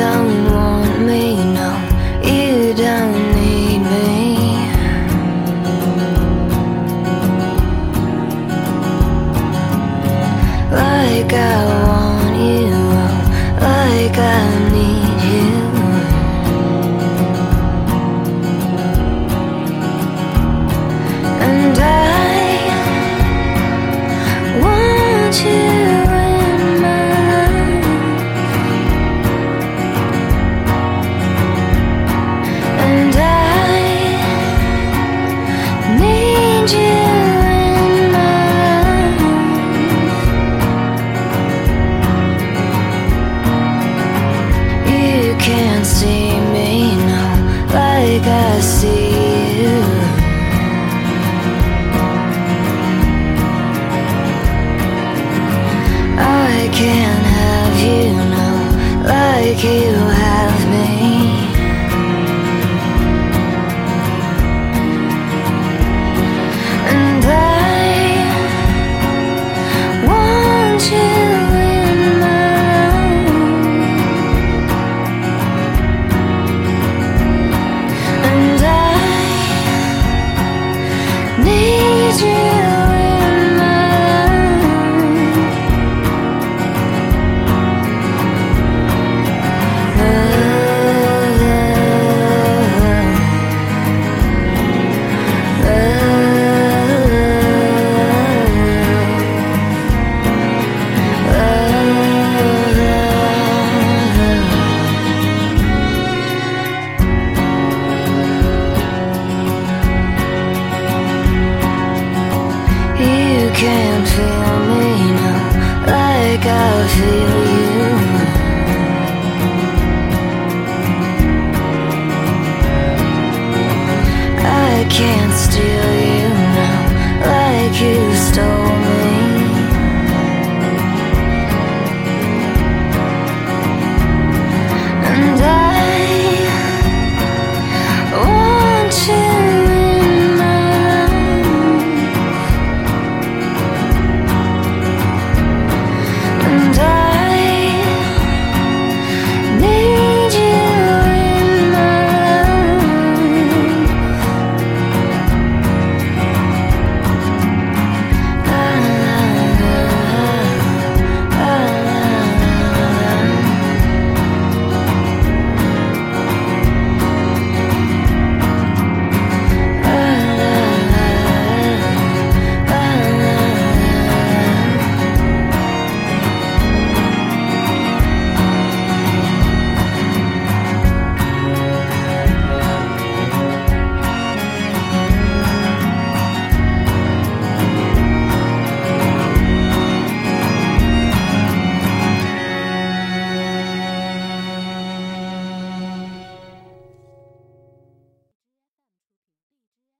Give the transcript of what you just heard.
don't want me, no, you don't need me. Like I want you, oh, like I take you out. Can't feel me now like I feel you. I can't